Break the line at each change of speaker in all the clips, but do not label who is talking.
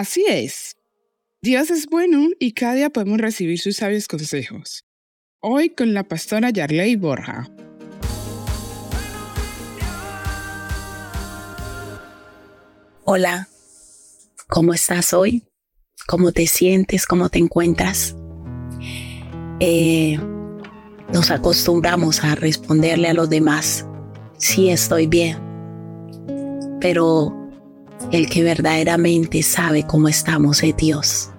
Así es. Dios es bueno y cada día podemos recibir sus sabios consejos. Hoy con la pastora Yarley Borja.
Hola, ¿cómo estás hoy? ¿Cómo te sientes? ¿Cómo te encuentras? Eh, nos acostumbramos a responderle a los demás, sí estoy bien, pero el que verdaderamente sabe cómo estamos es Dios.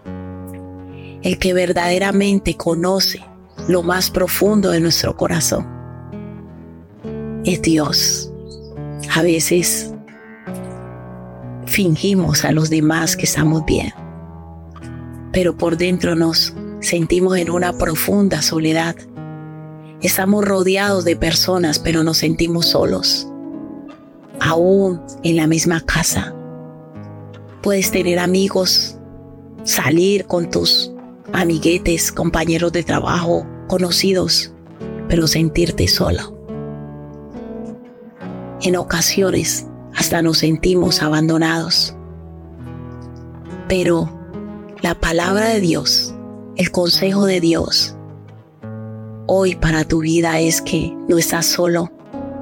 El que verdaderamente conoce lo más profundo de nuestro corazón es Dios. A veces fingimos a los demás que estamos bien, pero por dentro nos sentimos en una profunda soledad. Estamos rodeados de personas, pero nos sentimos solos. Aún en la misma casa. Puedes tener amigos, salir con tus amiguetes, compañeros de trabajo, conocidos, pero sentirte solo. En ocasiones hasta nos sentimos abandonados. Pero la palabra de Dios, el consejo de Dios, hoy para tu vida es que no estás solo,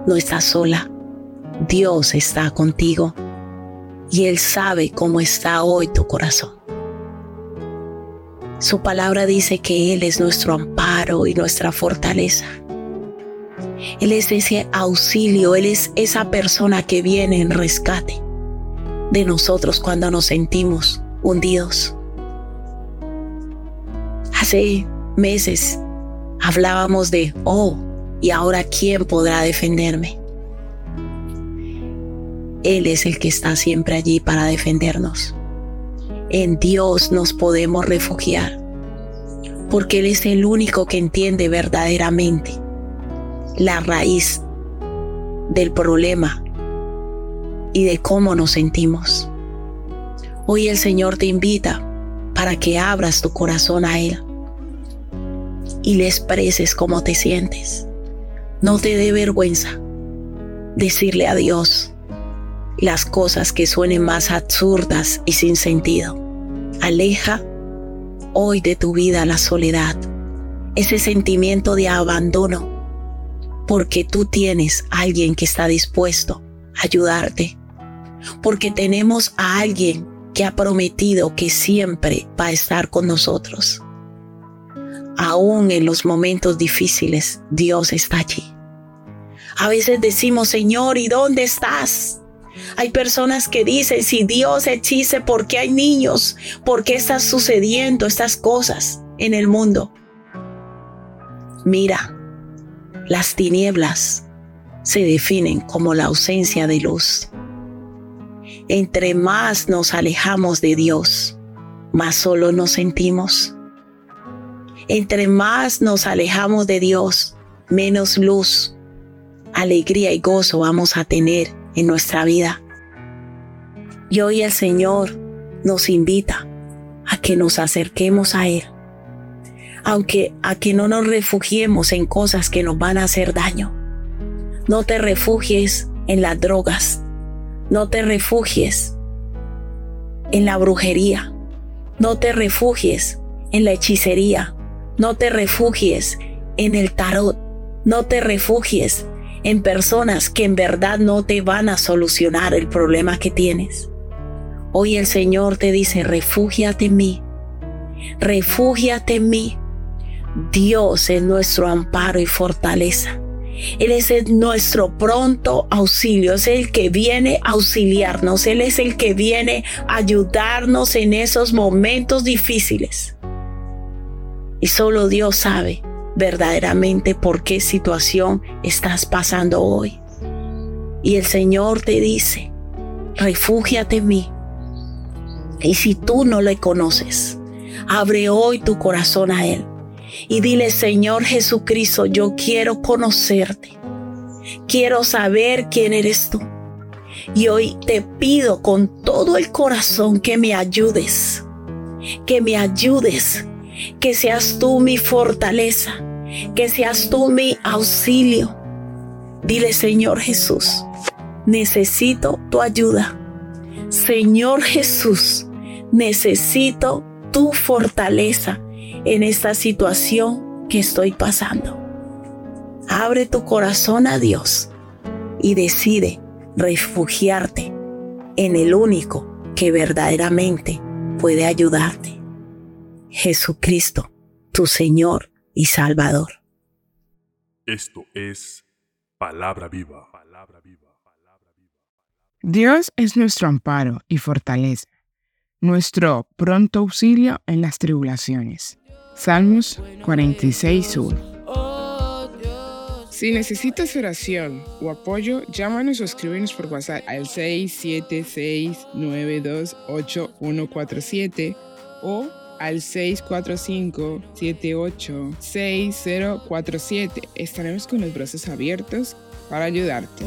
no estás sola. Dios está contigo y Él sabe cómo está hoy tu corazón. Su palabra dice que Él es nuestro amparo y nuestra fortaleza. Él es ese auxilio, Él es esa persona que viene en rescate de nosotros cuando nos sentimos hundidos. Hace meses hablábamos de, oh, ¿y ahora quién podrá defenderme? Él es el que está siempre allí para defendernos. En Dios nos podemos refugiar, porque Él es el único que entiende verdaderamente la raíz del problema y de cómo nos sentimos. Hoy el Señor te invita para que abras tu corazón a Él y le expreses cómo te sientes. No te dé vergüenza decirle a Dios las cosas que suenen más absurdas y sin sentido. Aleja hoy de tu vida la soledad, ese sentimiento de abandono, porque tú tienes a alguien que está dispuesto a ayudarte, porque tenemos a alguien que ha prometido que siempre va a estar con nosotros. Aún en los momentos difíciles, Dios está allí. A veces decimos, Señor, ¿y dónde estás? Hay personas que dicen, si Dios hechice, ¿por qué hay niños? ¿Por qué están sucediendo estas cosas en el mundo? Mira, las tinieblas se definen como la ausencia de luz. Entre más nos alejamos de Dios, más solo nos sentimos. Entre más nos alejamos de Dios, menos luz, alegría y gozo vamos a tener en nuestra vida. Y hoy el Señor nos invita a que nos acerquemos a Él, aunque a que no nos refugiemos en cosas que nos van a hacer daño. No te refugies en las drogas, no te refugies en la brujería, no te refugies en la hechicería, no te refugies en el tarot, no te refugies en personas que en verdad no te van a solucionar el problema que tienes. Hoy el Señor te dice, refúgiate en mí, refúgiate en mí. Dios es nuestro amparo y fortaleza. Él es nuestro pronto auxilio, es el que viene a auxiliarnos, Él es el que viene a ayudarnos en esos momentos difíciles. Y solo Dios sabe verdaderamente por qué situación estás pasando hoy. Y el Señor te dice, refúgiate en mí. Y si tú no le conoces, abre hoy tu corazón a Él y dile, Señor Jesucristo, yo quiero conocerte. Quiero saber quién eres tú. Y hoy te pido con todo el corazón que me ayudes, que me ayudes, que seas tú mi fortaleza, que seas tú mi auxilio. Dile, Señor Jesús, necesito tu ayuda. Señor Jesús, necesito tu fortaleza en esta situación que estoy pasando. Abre tu corazón a Dios y decide refugiarte en el único que verdaderamente puede ayudarte. Jesucristo, tu Señor y Salvador.
Esto es palabra viva.
Dios es nuestro amparo y fortaleza, nuestro pronto auxilio en las tribulaciones. Salmos 46.1
Oh Dios.
Si necesitas oración o apoyo, llámanos o escríbenos por WhatsApp al 676-928-147 o al 645-786047. Estaremos con los brazos abiertos para ayudarte.